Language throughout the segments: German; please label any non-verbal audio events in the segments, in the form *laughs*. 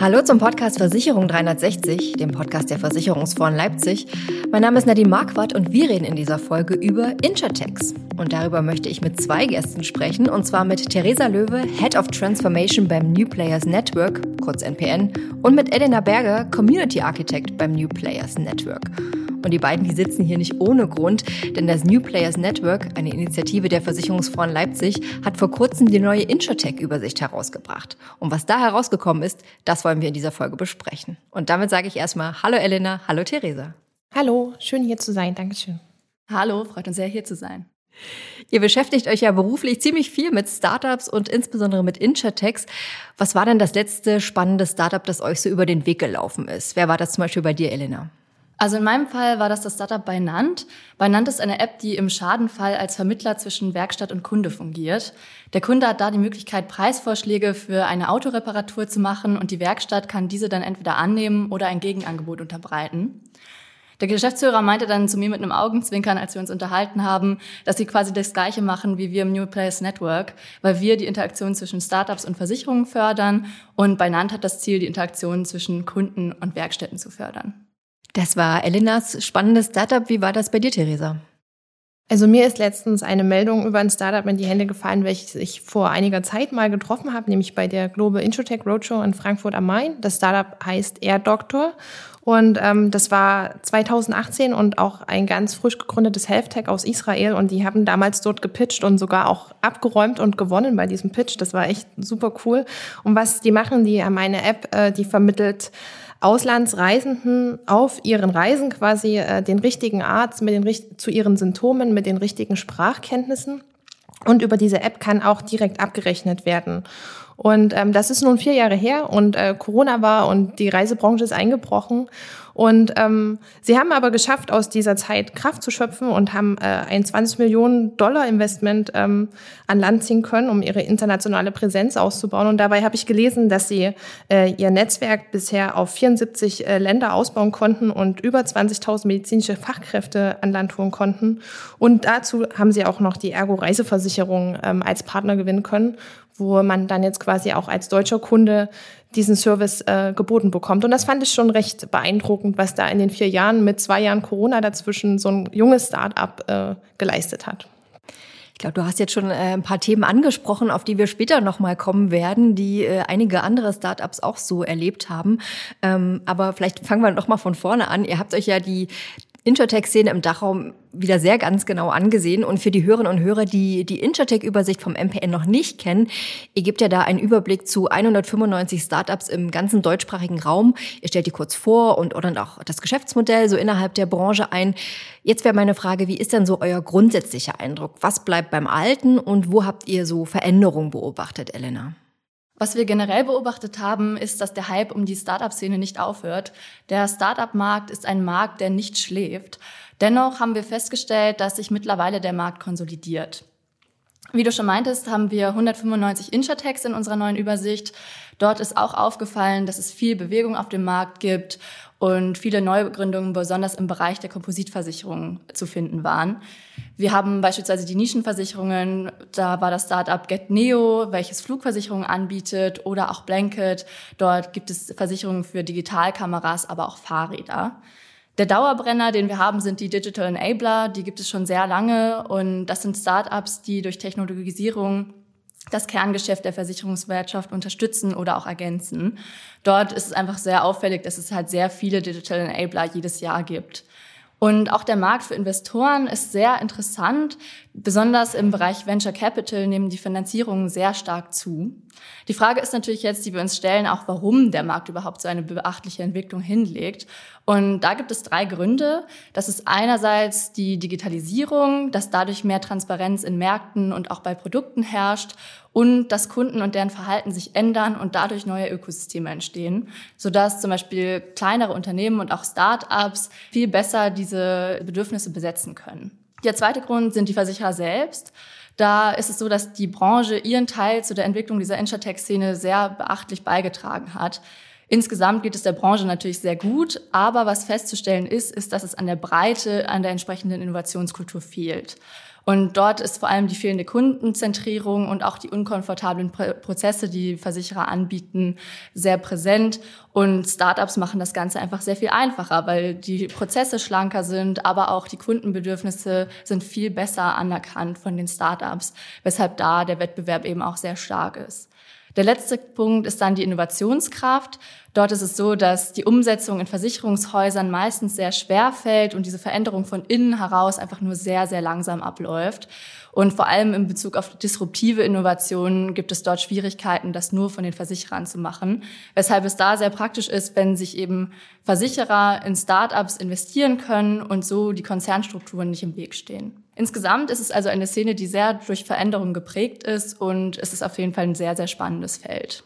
Hallo zum Podcast Versicherung 360, dem Podcast der Versicherungsfonds Leipzig. Mein Name ist Nadine Marquardt und wir reden in dieser Folge über Insurtex. Und darüber möchte ich mit zwei Gästen sprechen, und zwar mit Theresa Löwe, Head of Transformation beim New Players Network, kurz NPN, und mit Elena Berger, Community Architect beim New Players Network. Und die beiden, die sitzen hier nicht ohne Grund, denn das New Players Network, eine Initiative der Versicherungsfonds Leipzig, hat vor kurzem die neue Insurtech-Übersicht herausgebracht. Und was da herausgekommen ist, das wollen wir in dieser Folge besprechen. Und damit sage ich erstmal Hallo Elena, hallo Theresa. Hallo, schön hier zu sein, Dankeschön. Hallo, freut uns sehr hier zu sein. Ihr beschäftigt euch ja beruflich ziemlich viel mit Startups und insbesondere mit Insurtechs. Was war denn das letzte spannende Startup, das euch so über den Weg gelaufen ist? Wer war das zum Beispiel bei dir, Elena? Also in meinem Fall war das das Startup Beinant. Beinant ist eine App, die im Schadenfall als Vermittler zwischen Werkstatt und Kunde fungiert. Der Kunde hat da die Möglichkeit, Preisvorschläge für eine Autoreparatur zu machen und die Werkstatt kann diese dann entweder annehmen oder ein Gegenangebot unterbreiten. Der Geschäftsführer meinte dann zu mir mit einem Augenzwinkern, als wir uns unterhalten haben, dass sie quasi das Gleiche machen wie wir im New Players Network, weil wir die Interaktion zwischen Startups und Versicherungen fördern und Beinant hat das Ziel, die Interaktion zwischen Kunden und Werkstätten zu fördern. Das war Elenas spannendes Startup. Wie war das bei dir, Theresa? Also mir ist letztens eine Meldung über ein Startup in die Hände gefallen, welches ich vor einiger Zeit mal getroffen habe, nämlich bei der Global Introtech Roadshow in Frankfurt am Main. Das Startup heißt Air Doctor und ähm, das war 2018 und auch ein ganz frisch gegründetes Health Tech aus Israel und die haben damals dort gepitcht und sogar auch abgeräumt und gewonnen bei diesem Pitch. Das war echt super cool. Und was die machen, die haben eine App, äh, die vermittelt Auslandsreisenden auf ihren Reisen quasi äh, den richtigen Arzt mit den, zu ihren Symptomen, mit den richtigen Sprachkenntnissen. Und über diese App kann auch direkt abgerechnet werden. Und ähm, das ist nun vier Jahre her und äh, Corona war und die Reisebranche ist eingebrochen. Und ähm, sie haben aber geschafft, aus dieser Zeit Kraft zu schöpfen und haben äh, ein 20 Millionen Dollar Investment ähm, an Land ziehen können, um ihre internationale Präsenz auszubauen. Und dabei habe ich gelesen, dass sie äh, ihr Netzwerk bisher auf 74 äh, Länder ausbauen konnten und über 20.000 medizinische Fachkräfte an Land holen konnten. Und dazu haben sie auch noch die Ergo Reiseversicherung ähm, als Partner gewinnen können, wo man dann jetzt quasi auch als deutscher Kunde diesen Service äh, geboten bekommt. Und das fand ich schon recht beeindruckend, was da in den vier Jahren mit zwei Jahren Corona dazwischen so ein junges Start-up äh, geleistet hat. Ich glaube, du hast jetzt schon äh, ein paar Themen angesprochen, auf die wir später nochmal kommen werden, die äh, einige andere Startups auch so erlebt haben. Ähm, aber vielleicht fangen wir noch mal von vorne an. Ihr habt euch ja die Intertech-Szene im Dachraum wieder sehr ganz genau angesehen. Und für die Hörerinnen und Hörer, die die Intertech-Übersicht vom MPN noch nicht kennen, ihr gebt ja da einen Überblick zu 195 Startups im ganzen deutschsprachigen Raum. Ihr stellt die kurz vor und oder auch das Geschäftsmodell so innerhalb der Branche ein. Jetzt wäre meine Frage, wie ist denn so euer grundsätzlicher Eindruck? Was bleibt beim Alten und wo habt ihr so Veränderungen beobachtet, Elena? Was wir generell beobachtet haben, ist, dass der Hype um die Startup-Szene nicht aufhört. Der Startup-Markt ist ein Markt, der nicht schläft. Dennoch haben wir festgestellt, dass sich mittlerweile der Markt konsolidiert. Wie du schon meintest, haben wir 195 Insurtechs in unserer neuen Übersicht. Dort ist auch aufgefallen, dass es viel Bewegung auf dem Markt gibt und viele Neugründungen besonders im Bereich der Kompositversicherungen zu finden waren. Wir haben beispielsweise die Nischenversicherungen, da war das Startup GetNeo, welches Flugversicherungen anbietet oder auch Blanket. Dort gibt es Versicherungen für Digitalkameras, aber auch Fahrräder. Der Dauerbrenner, den wir haben, sind die Digital Enabler. Die gibt es schon sehr lange und das sind Startups, die durch Technologisierung das Kerngeschäft der Versicherungswirtschaft unterstützen oder auch ergänzen. Dort ist es einfach sehr auffällig, dass es halt sehr viele Digital Enabler jedes Jahr gibt. Und auch der Markt für Investoren ist sehr interessant. Besonders im Bereich Venture Capital nehmen die Finanzierungen sehr stark zu. Die Frage ist natürlich jetzt, die wir uns stellen, auch warum der Markt überhaupt so eine beachtliche Entwicklung hinlegt. Und da gibt es drei Gründe. Das ist einerseits die Digitalisierung, dass dadurch mehr Transparenz in Märkten und auch bei Produkten herrscht und dass Kunden und deren Verhalten sich ändern und dadurch neue Ökosysteme entstehen, sodass zum Beispiel kleinere Unternehmen und auch Start-ups viel besser diese Bedürfnisse besetzen können. Der zweite Grund sind die Versicherer selbst. Da ist es so, dass die Branche ihren Teil zu der Entwicklung dieser Insurtech-Szene sehr beachtlich beigetragen hat. Insgesamt geht es der Branche natürlich sehr gut, aber was festzustellen ist, ist, dass es an der Breite, an der entsprechenden Innovationskultur fehlt. Und dort ist vor allem die fehlende Kundenzentrierung und auch die unkomfortablen Prozesse, die Versicherer anbieten, sehr präsent. Und Startups machen das Ganze einfach sehr viel einfacher, weil die Prozesse schlanker sind, aber auch die Kundenbedürfnisse sind viel besser anerkannt von den Startups, weshalb da der Wettbewerb eben auch sehr stark ist. Der letzte Punkt ist dann die Innovationskraft. Dort ist es so, dass die Umsetzung in Versicherungshäusern meistens sehr schwer fällt und diese Veränderung von innen heraus einfach nur sehr, sehr langsam abläuft. Und vor allem in Bezug auf disruptive Innovationen gibt es dort Schwierigkeiten, das nur von den Versicherern zu machen. Weshalb es da sehr praktisch ist, wenn sich eben Versicherer in Startups investieren können und so die Konzernstrukturen nicht im Weg stehen. Insgesamt ist es also eine Szene, die sehr durch Veränderungen geprägt ist und es ist auf jeden Fall ein sehr, sehr spannendes Feld.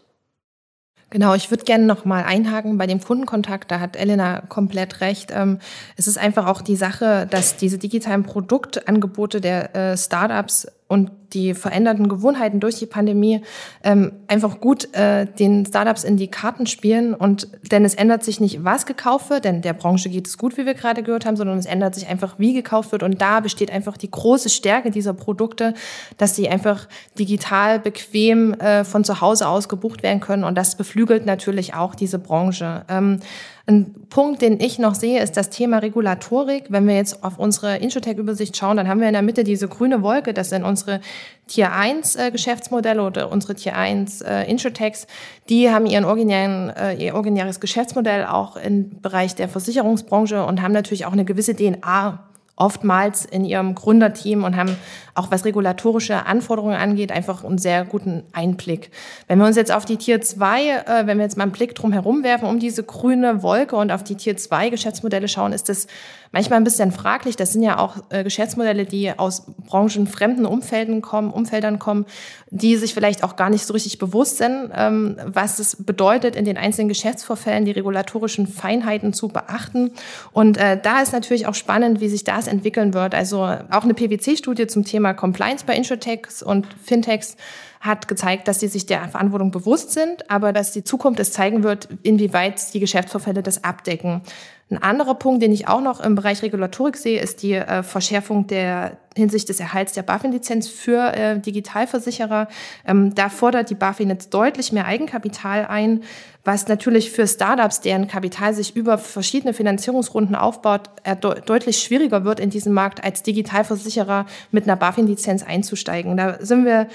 Genau, ich würde gerne noch mal einhaken bei dem Kundenkontakt. Da hat Elena komplett recht. Ähm, es ist einfach auch die Sache, dass diese digitalen Produktangebote der äh, Startups und die veränderten Gewohnheiten durch die Pandemie ähm, einfach gut äh, den Startups in die Karten spielen. Und denn es ändert sich nicht, was gekauft wird, denn der Branche geht es gut, wie wir gerade gehört haben, sondern es ändert sich einfach, wie gekauft wird. Und da besteht einfach die große Stärke dieser Produkte, dass sie einfach digital bequem äh, von zu Hause aus gebucht werden können. Und das beflügelt natürlich auch diese Branche. Ähm, ein Punkt, den ich noch sehe, ist das Thema Regulatorik. Wenn wir jetzt auf unsere Insurtech-Übersicht schauen, dann haben wir in der Mitte diese grüne Wolke. Das sind unsere Tier 1 äh, Geschäftsmodelle oder unsere Tier 1 äh, Insurtechs. Die haben ihren originären, äh, ihr originäres Geschäftsmodell auch im Bereich der Versicherungsbranche und haben natürlich auch eine gewisse DNA oftmals in ihrem Gründerteam und haben auch was regulatorische Anforderungen angeht, einfach einen sehr guten Einblick. Wenn wir uns jetzt auf die Tier 2, äh, wenn wir jetzt mal einen Blick drum herum werfen, um diese grüne Wolke und auf die Tier 2 Geschäftsmodelle schauen, ist das manchmal ein bisschen fraglich. Das sind ja auch äh, Geschäftsmodelle, die aus branchenfremden Umfelden kommen, Umfeldern kommen, die sich vielleicht auch gar nicht so richtig bewusst sind, ähm, was es bedeutet, in den einzelnen Geschäftsvorfällen die regulatorischen Feinheiten zu beachten. Und äh, da ist natürlich auch spannend, wie sich das entwickeln wird. Also auch eine PwC-Studie zum Thema Compliance bei Insurtechs und Fintechs hat gezeigt, dass sie sich der Verantwortung bewusst sind, aber dass die Zukunft es zeigen wird, inwieweit die Geschäftsvorfälle das abdecken. Ein anderer Punkt, den ich auch noch im Bereich Regulatorik sehe, ist die äh, Verschärfung der hinsicht des Erhalts der BaFin-Lizenz für äh, Digitalversicherer. Ähm, da fordert die BaFin jetzt deutlich mehr Eigenkapital ein, was natürlich für Startups, deren Kapital sich über verschiedene Finanzierungsrunden aufbaut, äh, de deutlich schwieriger wird in diesem Markt als Digitalversicherer mit einer BaFin-Lizenz einzusteigen. Da sind wir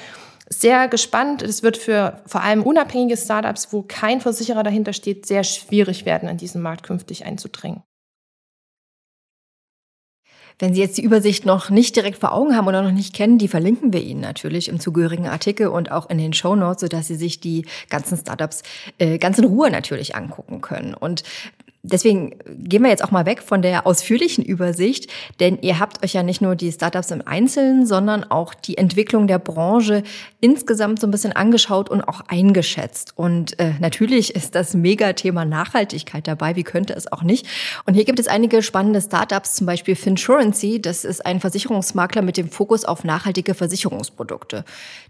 sehr gespannt. Es wird für vor allem unabhängige Startups, wo kein Versicherer dahinter steht, sehr schwierig werden, in diesen Markt künftig einzudringen. Wenn Sie jetzt die Übersicht noch nicht direkt vor Augen haben oder noch nicht kennen, die verlinken wir Ihnen natürlich im zugehörigen Artikel und auch in den Show Notes, sodass Sie sich die ganzen Startups äh, ganz in Ruhe natürlich angucken können. Und Deswegen gehen wir jetzt auch mal weg von der ausführlichen Übersicht, denn ihr habt euch ja nicht nur die Startups im Einzelnen, sondern auch die Entwicklung der Branche insgesamt so ein bisschen angeschaut und auch eingeschätzt. Und äh, natürlich ist das Megathema Nachhaltigkeit dabei, wie könnte es auch nicht. Und hier gibt es einige spannende Startups, zum Beispiel Finsurancy, das ist ein Versicherungsmakler mit dem Fokus auf nachhaltige Versicherungsprodukte.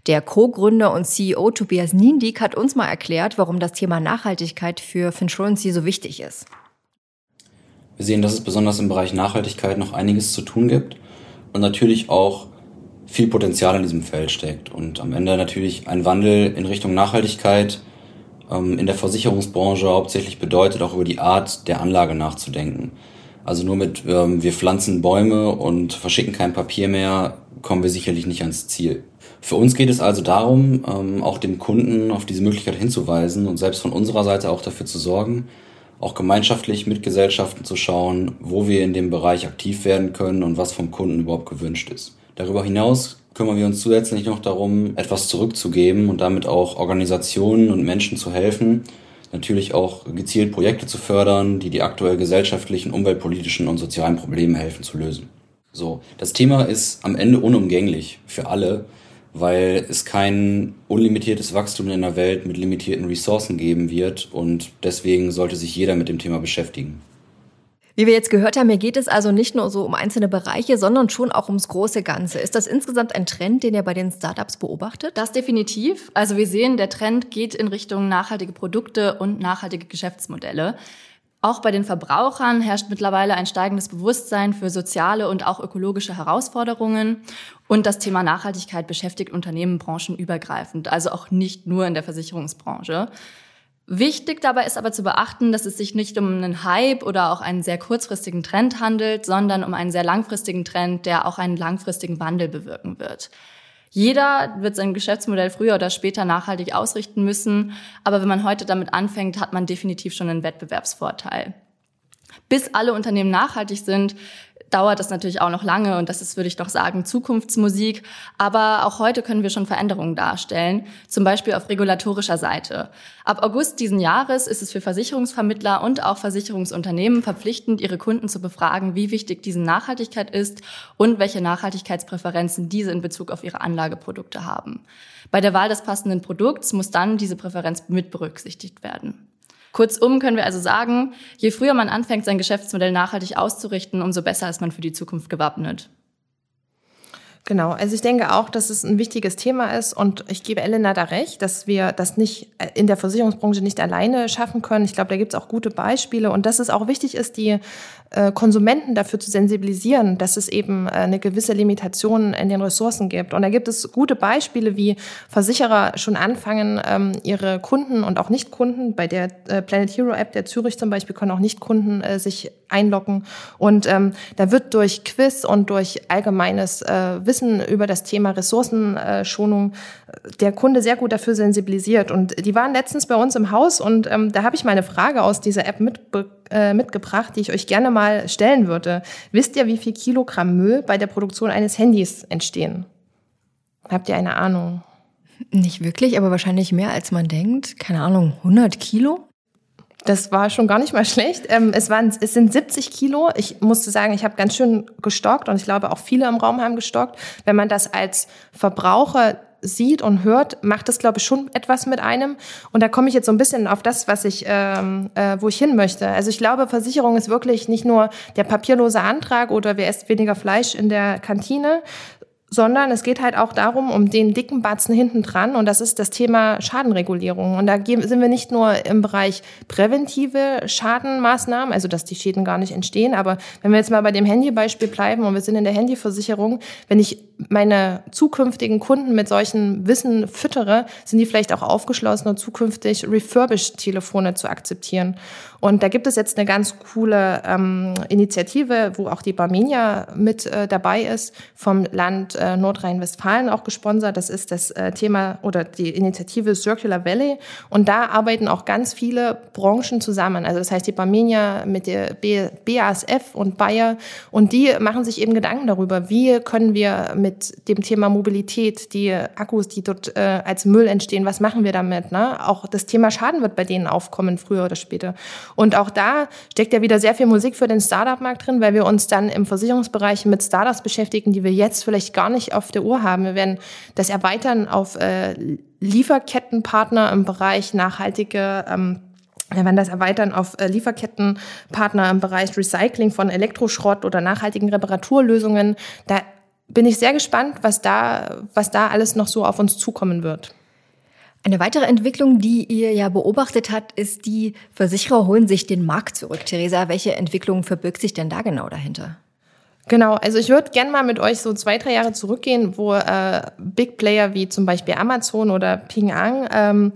Der Co-Gründer und CEO Tobias Niendiek hat uns mal erklärt, warum das Thema Nachhaltigkeit für Finsurancy so wichtig ist. Wir sehen, dass es besonders im Bereich Nachhaltigkeit noch einiges zu tun gibt und natürlich auch viel Potenzial in diesem Feld steckt und am Ende natürlich ein Wandel in Richtung Nachhaltigkeit ähm, in der Versicherungsbranche hauptsächlich bedeutet, auch über die Art der Anlage nachzudenken. Also nur mit ähm, wir pflanzen Bäume und verschicken kein Papier mehr, kommen wir sicherlich nicht ans Ziel. Für uns geht es also darum, ähm, auch dem Kunden auf diese Möglichkeit hinzuweisen und selbst von unserer Seite auch dafür zu sorgen, auch gemeinschaftlich mit Gesellschaften zu schauen, wo wir in dem Bereich aktiv werden können und was vom Kunden überhaupt gewünscht ist. Darüber hinaus kümmern wir uns zusätzlich noch darum, etwas zurückzugeben und damit auch Organisationen und Menschen zu helfen, natürlich auch gezielt Projekte zu fördern, die die aktuell gesellschaftlichen, umweltpolitischen und sozialen Probleme helfen zu lösen. So, das Thema ist am Ende unumgänglich für alle weil es kein unlimitiertes Wachstum in der Welt mit limitierten Ressourcen geben wird und deswegen sollte sich jeder mit dem Thema beschäftigen. Wie wir jetzt gehört haben, hier geht es also nicht nur so um einzelne Bereiche, sondern schon auch ums große Ganze. Ist das insgesamt ein Trend, den ihr bei den Startups beobachtet? Das definitiv. Also wir sehen, der Trend geht in Richtung nachhaltige Produkte und nachhaltige Geschäftsmodelle. Auch bei den Verbrauchern herrscht mittlerweile ein steigendes Bewusstsein für soziale und auch ökologische Herausforderungen. Und das Thema Nachhaltigkeit beschäftigt Unternehmen branchenübergreifend, also auch nicht nur in der Versicherungsbranche. Wichtig dabei ist aber zu beachten, dass es sich nicht um einen Hype oder auch einen sehr kurzfristigen Trend handelt, sondern um einen sehr langfristigen Trend, der auch einen langfristigen Wandel bewirken wird. Jeder wird sein Geschäftsmodell früher oder später nachhaltig ausrichten müssen, aber wenn man heute damit anfängt, hat man definitiv schon einen Wettbewerbsvorteil. Bis alle Unternehmen nachhaltig sind, dauert das natürlich auch noch lange und das ist, würde ich doch sagen, Zukunftsmusik. Aber auch heute können wir schon Veränderungen darstellen, zum Beispiel auf regulatorischer Seite. Ab August diesen Jahres ist es für Versicherungsvermittler und auch Versicherungsunternehmen verpflichtend, ihre Kunden zu befragen, wie wichtig diese Nachhaltigkeit ist und welche Nachhaltigkeitspräferenzen diese in Bezug auf ihre Anlageprodukte haben. Bei der Wahl des passenden Produkts muss dann diese Präferenz mit berücksichtigt werden. Kurzum können wir also sagen, je früher man anfängt, sein Geschäftsmodell nachhaltig auszurichten, umso besser ist man für die Zukunft gewappnet. Genau, also ich denke auch, dass es ein wichtiges Thema ist und ich gebe Elena da recht, dass wir das nicht äh, in der Versicherungsbranche nicht alleine schaffen können. Ich glaube, da gibt es auch gute Beispiele und dass es auch wichtig ist, die äh, Konsumenten dafür zu sensibilisieren, dass es eben äh, eine gewisse Limitation in den Ressourcen gibt. Und da gibt es gute Beispiele, wie Versicherer schon anfangen, ähm, ihre Kunden und auch Nichtkunden, bei der Planet Hero App der Zürich zum Beispiel, können auch Nichtkunden sich einloggen. Und ähm, da wird durch Quiz und durch allgemeines Wissen über das Thema Ressourcenschonung der Kunde sehr gut dafür sensibilisiert. Und die waren letztens bei uns im Haus und ähm, da habe ich mal eine Frage aus dieser App mitbekommen äh, mitgebracht, die ich euch gerne mal stellen würde. Wisst ihr, wie viel Kilogramm Müll bei der Produktion eines Handys entstehen? Habt ihr eine Ahnung? Nicht wirklich, aber wahrscheinlich mehr als man denkt. Keine Ahnung, 100 Kilo? Das war schon gar nicht mal schlecht. Ähm, es, waren, es sind 70 Kilo. Ich musste sagen, ich habe ganz schön gestockt und ich glaube auch viele im Raum haben gestockt. Wenn man das als Verbraucher sieht und hört, macht das, glaube ich, schon etwas mit einem. Und da komme ich jetzt so ein bisschen auf das, was ich, ähm, äh, wo ich hin möchte. Also ich glaube, Versicherung ist wirklich nicht nur der papierlose Antrag oder wer isst weniger Fleisch in der Kantine, sondern es geht halt auch darum, um den dicken Batzen hinten dran und das ist das Thema Schadenregulierung. Und da sind wir nicht nur im Bereich präventive Schadenmaßnahmen, also dass die Schäden gar nicht entstehen, aber wenn wir jetzt mal bei dem Handybeispiel bleiben und wir sind in der Handyversicherung, wenn ich meine zukünftigen Kunden mit solchen Wissen füttere, sind die vielleicht auch aufgeschlossen und zukünftig refurbished Telefone zu akzeptieren. Und da gibt es jetzt eine ganz coole ähm, Initiative, wo auch die Barmenia mit äh, dabei ist, vom Land äh, Nordrhein-Westfalen auch gesponsert. Das ist das äh, Thema oder die Initiative Circular Valley. Und da arbeiten auch ganz viele Branchen zusammen. Also das heißt die Barmenia mit der B BASF und Bayer. Und die machen sich eben Gedanken darüber, wie können wir mit dem Thema Mobilität, die Akkus, die dort äh, als Müll entstehen, was machen wir damit? Ne? Auch das Thema Schaden wird bei denen aufkommen, früher oder später. Und auch da steckt ja wieder sehr viel Musik für den Startup-Markt drin, weil wir uns dann im Versicherungsbereich mit Startups beschäftigen, die wir jetzt vielleicht gar nicht auf der Uhr haben. Wir werden das erweitern auf äh, Lieferkettenpartner im Bereich nachhaltige ähm, wir werden das erweitern auf äh, Lieferkettenpartner im Bereich Recycling von Elektroschrott oder nachhaltigen Reparaturlösungen. Da bin ich sehr gespannt, was da, was da alles noch so auf uns zukommen wird. Eine weitere Entwicklung, die ihr ja beobachtet habt, ist die Versicherer holen sich den Markt zurück. Theresa, welche Entwicklung verbirgt sich denn da genau dahinter? Genau, also ich würde gerne mal mit euch so zwei, drei Jahre zurückgehen, wo äh, Big Player wie zum Beispiel Amazon oder Ping An ähm,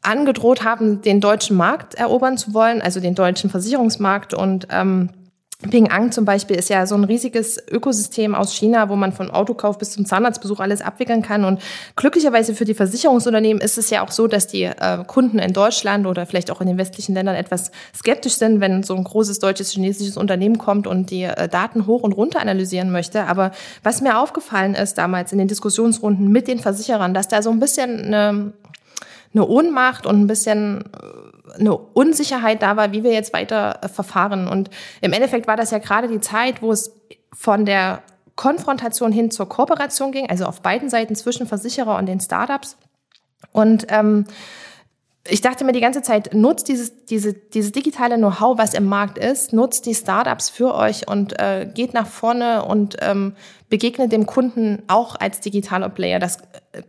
angedroht haben, den deutschen Markt erobern zu wollen, also den deutschen Versicherungsmarkt und ähm, Ping An zum Beispiel ist ja so ein riesiges Ökosystem aus China, wo man von Autokauf bis zum Zahnarztbesuch alles abwickeln kann. Und glücklicherweise für die Versicherungsunternehmen ist es ja auch so, dass die äh, Kunden in Deutschland oder vielleicht auch in den westlichen Ländern etwas skeptisch sind, wenn so ein großes deutsches, chinesisches Unternehmen kommt und die äh, Daten hoch und runter analysieren möchte. Aber was mir aufgefallen ist damals in den Diskussionsrunden mit den Versicherern, dass da so ein bisschen eine, eine Ohnmacht und ein bisschen äh, eine Unsicherheit da war, wie wir jetzt weiter äh, verfahren. Und im Endeffekt war das ja gerade die Zeit, wo es von der Konfrontation hin zur Kooperation ging, also auf beiden Seiten zwischen Versicherer und den Startups. Und ähm, ich dachte mir die ganze Zeit, nutzt dieses, diese, dieses digitale Know-how, was im Markt ist, nutzt die Startups für euch und äh, geht nach vorne und ähm, begegnet dem Kunden auch als digitaler Player. Das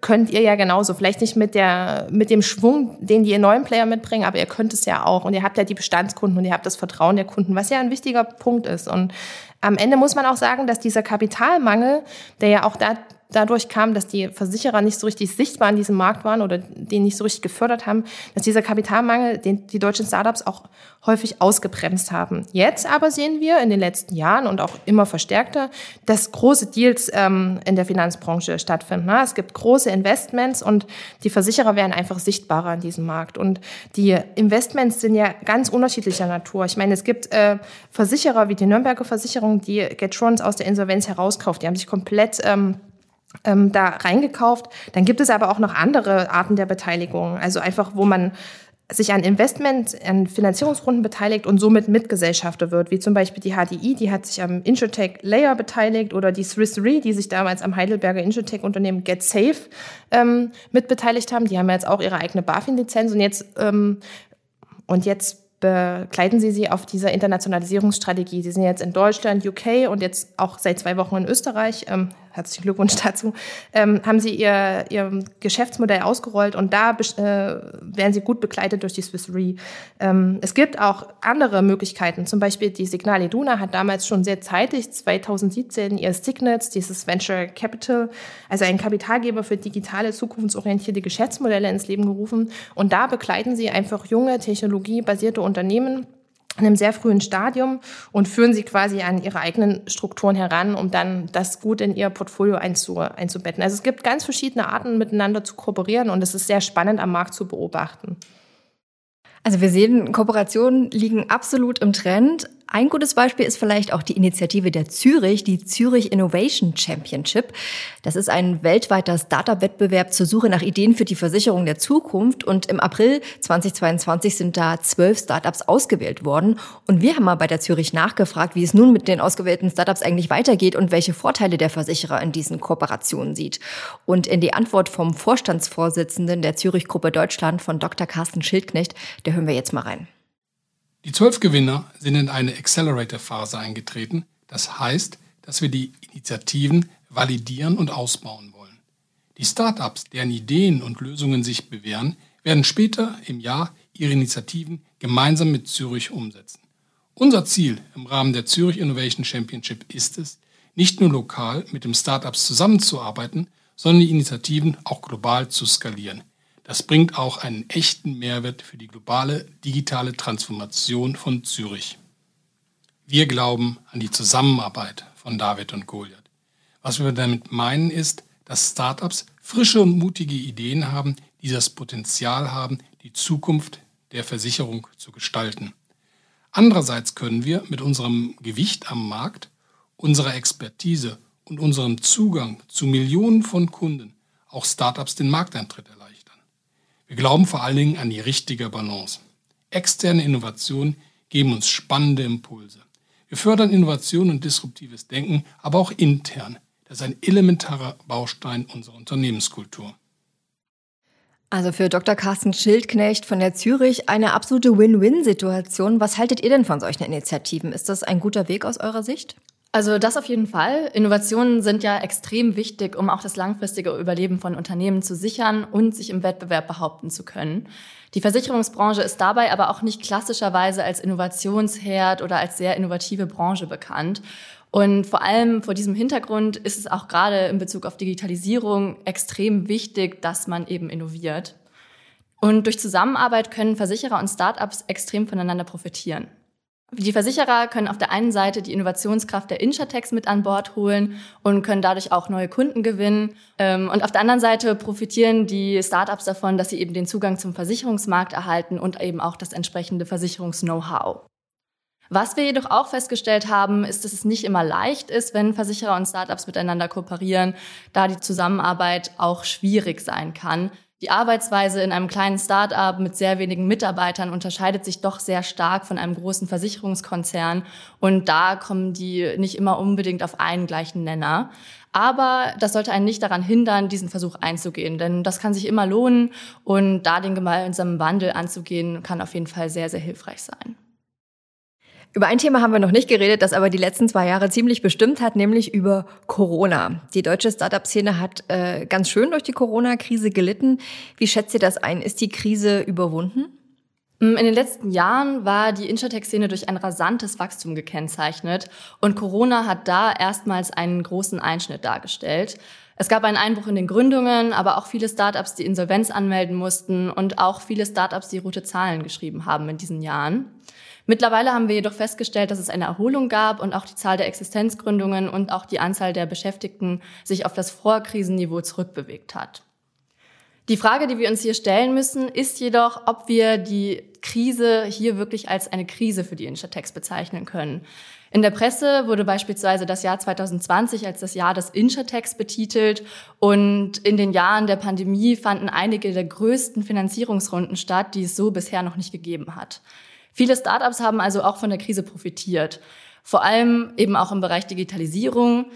könnt ihr ja genauso. Vielleicht nicht mit der, mit dem Schwung, den die neuen Player mitbringen, aber ihr könnt es ja auch. Und ihr habt ja die Bestandskunden und ihr habt das Vertrauen der Kunden, was ja ein wichtiger Punkt ist. Und am Ende muss man auch sagen, dass dieser Kapitalmangel, der ja auch da dadurch kam, dass die Versicherer nicht so richtig sichtbar in diesem Markt waren oder den nicht so richtig gefördert haben, dass dieser Kapitalmangel den die deutschen Startups auch häufig ausgebremst haben. Jetzt aber sehen wir in den letzten Jahren und auch immer verstärkter, dass große Deals ähm, in der Finanzbranche stattfinden. Es gibt große Investments und die Versicherer werden einfach sichtbarer in diesem Markt. Und die Investments sind ja ganz unterschiedlicher Natur. Ich meine, es gibt äh, Versicherer wie die Nürnberger Versicherung, die Getrons aus der Insolvenz herauskauft. Die haben sich komplett ähm, ähm, da reingekauft. Dann gibt es aber auch noch andere Arten der Beteiligung. Also einfach, wo man sich an Investment, an Finanzierungsrunden beteiligt und somit Mitgesellschafter wird, wie zum Beispiel die HDI, die hat sich am Insurtech Layer beteiligt oder die Swiss Re, die sich damals am Heidelberger Insurtech-Unternehmen GetSafe ähm, mitbeteiligt haben. Die haben jetzt auch ihre eigene BaFin-Lizenz und jetzt ähm, und jetzt begleiten Sie sie auf dieser Internationalisierungsstrategie. Sie sind jetzt in Deutschland, UK und jetzt auch seit zwei Wochen in Österreich. Ähm, herzlichen Glückwunsch *laughs* dazu. Ähm, haben Sie Ihr, Ihr Geschäftsmodell ausgerollt und da äh, werden Sie gut begleitet durch die Swiss Re. Ähm, es gibt auch andere Möglichkeiten. Zum Beispiel die Signal Iduna hat damals schon sehr zeitig, 2017, ihr Signets, dieses Venture Capital, also ein Kapitalgeber für digitale, zukunftsorientierte Geschäftsmodelle ins Leben gerufen. Und da begleiten Sie einfach junge, technologiebasierte Unternehmen in einem sehr frühen Stadium und führen sie quasi an ihre eigenen Strukturen heran, um dann das gut in ihr Portfolio einzu, einzubetten. Also es gibt ganz verschiedene Arten, miteinander zu kooperieren und es ist sehr spannend am Markt zu beobachten. Also wir sehen, Kooperationen liegen absolut im Trend. Ein gutes Beispiel ist vielleicht auch die Initiative der Zürich, die Zürich Innovation Championship. Das ist ein weltweiter Startup-Wettbewerb zur Suche nach Ideen für die Versicherung der Zukunft. Und im April 2022 sind da zwölf Startups ausgewählt worden. Und wir haben mal bei der Zürich nachgefragt, wie es nun mit den ausgewählten Startups eigentlich weitergeht und welche Vorteile der Versicherer in diesen Kooperationen sieht. Und in die Antwort vom Vorstandsvorsitzenden der Zürich Gruppe Deutschland von Dr. Carsten Schildknecht, der hören wir jetzt mal rein. Die zwölf Gewinner sind in eine Accelerator-Phase eingetreten. Das heißt, dass wir die Initiativen validieren und ausbauen wollen. Die Startups, deren Ideen und Lösungen sich bewähren, werden später im Jahr ihre Initiativen gemeinsam mit Zürich umsetzen. Unser Ziel im Rahmen der Zürich Innovation Championship ist es, nicht nur lokal mit den Startups zusammenzuarbeiten, sondern die Initiativen auch global zu skalieren. Das bringt auch einen echten Mehrwert für die globale digitale Transformation von Zürich. Wir glauben an die Zusammenarbeit von David und Goliath. Was wir damit meinen ist, dass Startups frische und mutige Ideen haben, die das Potenzial haben, die Zukunft der Versicherung zu gestalten. Andererseits können wir mit unserem Gewicht am Markt, unserer Expertise und unserem Zugang zu Millionen von Kunden auch Startups den Markteintritt erleichtern. Wir glauben vor allen Dingen an die richtige Balance. Externe Innovationen geben uns spannende Impulse. Wir fördern Innovation und disruptives Denken, aber auch intern. Das ist ein elementarer Baustein unserer Unternehmenskultur. Also für Dr. Carsten Schildknecht von der Zürich eine absolute Win-Win-Situation. Was haltet ihr denn von solchen Initiativen? Ist das ein guter Weg aus eurer Sicht? Also das auf jeden Fall. Innovationen sind ja extrem wichtig, um auch das langfristige Überleben von Unternehmen zu sichern und sich im Wettbewerb behaupten zu können. Die Versicherungsbranche ist dabei aber auch nicht klassischerweise als Innovationsherd oder als sehr innovative Branche bekannt. Und vor allem vor diesem Hintergrund ist es auch gerade in Bezug auf Digitalisierung extrem wichtig, dass man eben innoviert. Und durch Zusammenarbeit können Versicherer und Startups extrem voneinander profitieren. Die Versicherer können auf der einen Seite die Innovationskraft der Insurtechs mit an Bord holen und können dadurch auch neue Kunden gewinnen. Ähm, und auf der anderen Seite profitieren die Startups davon, dass sie eben den Zugang zum Versicherungsmarkt erhalten und eben auch das entsprechende Versicherungs-Know-how. Was wir jedoch auch festgestellt haben, ist, dass es nicht immer leicht ist, wenn Versicherer und Startups miteinander kooperieren, da die Zusammenarbeit auch schwierig sein kann. Die Arbeitsweise in einem kleinen Start-up mit sehr wenigen Mitarbeitern unterscheidet sich doch sehr stark von einem großen Versicherungskonzern. Und da kommen die nicht immer unbedingt auf einen gleichen Nenner. Aber das sollte einen nicht daran hindern, diesen Versuch einzugehen, denn das kann sich immer lohnen und da den gemeinsamen Wandel anzugehen, kann auf jeden Fall sehr, sehr hilfreich sein. Über ein Thema haben wir noch nicht geredet, das aber die letzten zwei Jahre ziemlich bestimmt hat, nämlich über Corona. Die deutsche Startup-Szene hat äh, ganz schön durch die Corona-Krise gelitten. Wie schätzt ihr das ein? Ist die Krise überwunden? Mm, in den letzten Jahren war die Insurtech-Szene durch ein rasantes Wachstum gekennzeichnet und Corona hat da erstmals einen großen Einschnitt dargestellt. Es gab einen Einbruch in den Gründungen, aber auch viele Startups, die Insolvenz anmelden mussten und auch viele Startups, die rote Zahlen geschrieben haben in diesen Jahren. Mittlerweile haben wir jedoch festgestellt, dass es eine Erholung gab und auch die Zahl der Existenzgründungen und auch die Anzahl der Beschäftigten sich auf das Vorkrisenniveau zurückbewegt hat. Die Frage, die wir uns hier stellen müssen, ist jedoch, ob wir die Krise hier wirklich als eine Krise für die Insurtechs bezeichnen können. In der Presse wurde beispielsweise das Jahr 2020 als das Jahr des Insurtechs betitelt und in den Jahren der Pandemie fanden einige der größten Finanzierungsrunden statt, die es so bisher noch nicht gegeben hat. Viele Startups haben also auch von der Krise profitiert. Vor allem eben auch im Bereich Digitalisierung.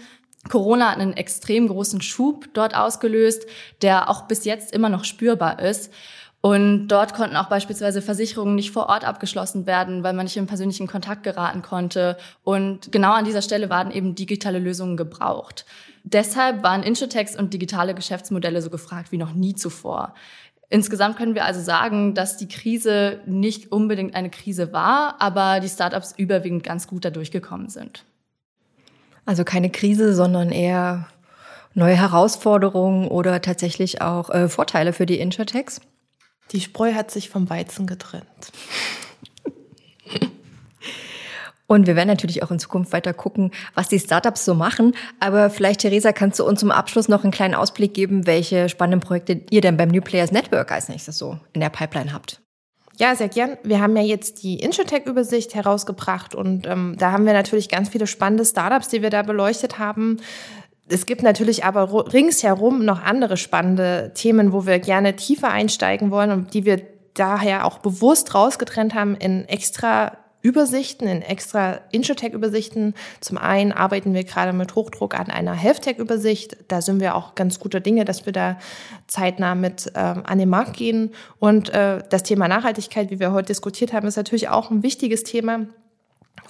Corona hat einen extrem großen Schub dort ausgelöst, der auch bis jetzt immer noch spürbar ist. Und dort konnten auch beispielsweise Versicherungen nicht vor Ort abgeschlossen werden, weil man nicht in persönlichen Kontakt geraten konnte. Und genau an dieser Stelle waren eben digitale Lösungen gebraucht. Deshalb waren Insurtechs und digitale Geschäftsmodelle so gefragt wie noch nie zuvor. Insgesamt können wir also sagen, dass die Krise nicht unbedingt eine Krise war, aber die Startups überwiegend ganz gut dadurch gekommen sind. Also keine Krise, sondern eher neue Herausforderungen oder tatsächlich auch äh, Vorteile für die Insurtechs? Die Spreu hat sich vom Weizen getrennt. Und wir werden natürlich auch in Zukunft weiter gucken, was die Startups so machen. Aber vielleicht, Theresa, kannst du uns zum Abschluss noch einen kleinen Ausblick geben, welche spannenden Projekte ihr denn beim New Players Network als nächstes so in der Pipeline habt? Ja, sehr gern. Wir haben ja jetzt die Insurtech-Übersicht herausgebracht und ähm, da haben wir natürlich ganz viele spannende Startups, die wir da beleuchtet haben. Es gibt natürlich aber ringsherum noch andere spannende Themen, wo wir gerne tiefer einsteigen wollen und die wir daher auch bewusst rausgetrennt haben in extra Übersichten, in extra Insurtech-Übersichten. Zum einen arbeiten wir gerade mit Hochdruck an einer Healthtech-Übersicht. Da sind wir auch ganz guter Dinge, dass wir da zeitnah mit ähm, an den Markt gehen. Und äh, das Thema Nachhaltigkeit, wie wir heute diskutiert haben, ist natürlich auch ein wichtiges Thema.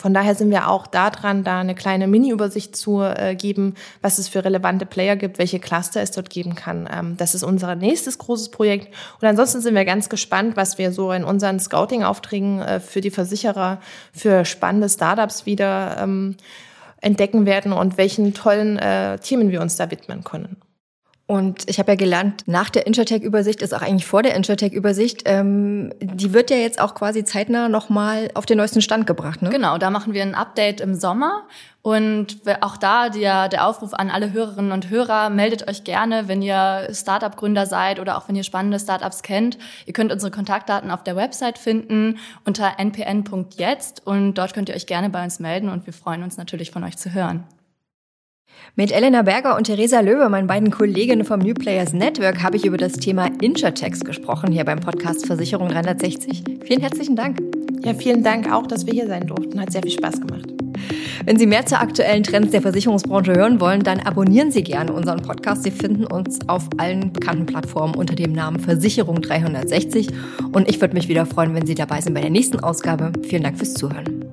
Von daher sind wir auch da dran, da eine kleine Mini-Übersicht zu äh, geben, was es für relevante Player gibt, welche Cluster es dort geben kann. Ähm, das ist unser nächstes großes Projekt. Und ansonsten sind wir ganz gespannt, was wir so in unseren Scouting-Aufträgen äh, für die Versicherer, für spannende Startups wieder ähm, entdecken werden und welchen tollen äh, Themen wir uns da widmen können. Und ich habe ja gelernt, nach der Insurtech-Übersicht ist auch eigentlich vor der Insurtech-Übersicht, ähm, die wird ja jetzt auch quasi zeitnah nochmal auf den neuesten Stand gebracht. Ne? Genau, da machen wir ein Update im Sommer. Und auch da der, der Aufruf an alle Hörerinnen und Hörer, meldet euch gerne, wenn ihr Startup-Gründer seid oder auch wenn ihr spannende Startups kennt. Ihr könnt unsere Kontaktdaten auf der Website finden unter npn.jetzt und dort könnt ihr euch gerne bei uns melden und wir freuen uns natürlich von euch zu hören. Mit Elena Berger und Theresa Löwe, meinen beiden Kolleginnen vom New Players Network, habe ich über das Thema Insurtext gesprochen, hier beim Podcast Versicherung 360. Vielen herzlichen Dank. Ja, vielen Dank auch, dass wir hier sein durften. Hat sehr viel Spaß gemacht. Wenn Sie mehr zu aktuellen Trends der Versicherungsbranche hören wollen, dann abonnieren Sie gerne unseren Podcast. Sie finden uns auf allen bekannten Plattformen unter dem Namen Versicherung 360. Und ich würde mich wieder freuen, wenn Sie dabei sind bei der nächsten Ausgabe. Vielen Dank fürs Zuhören.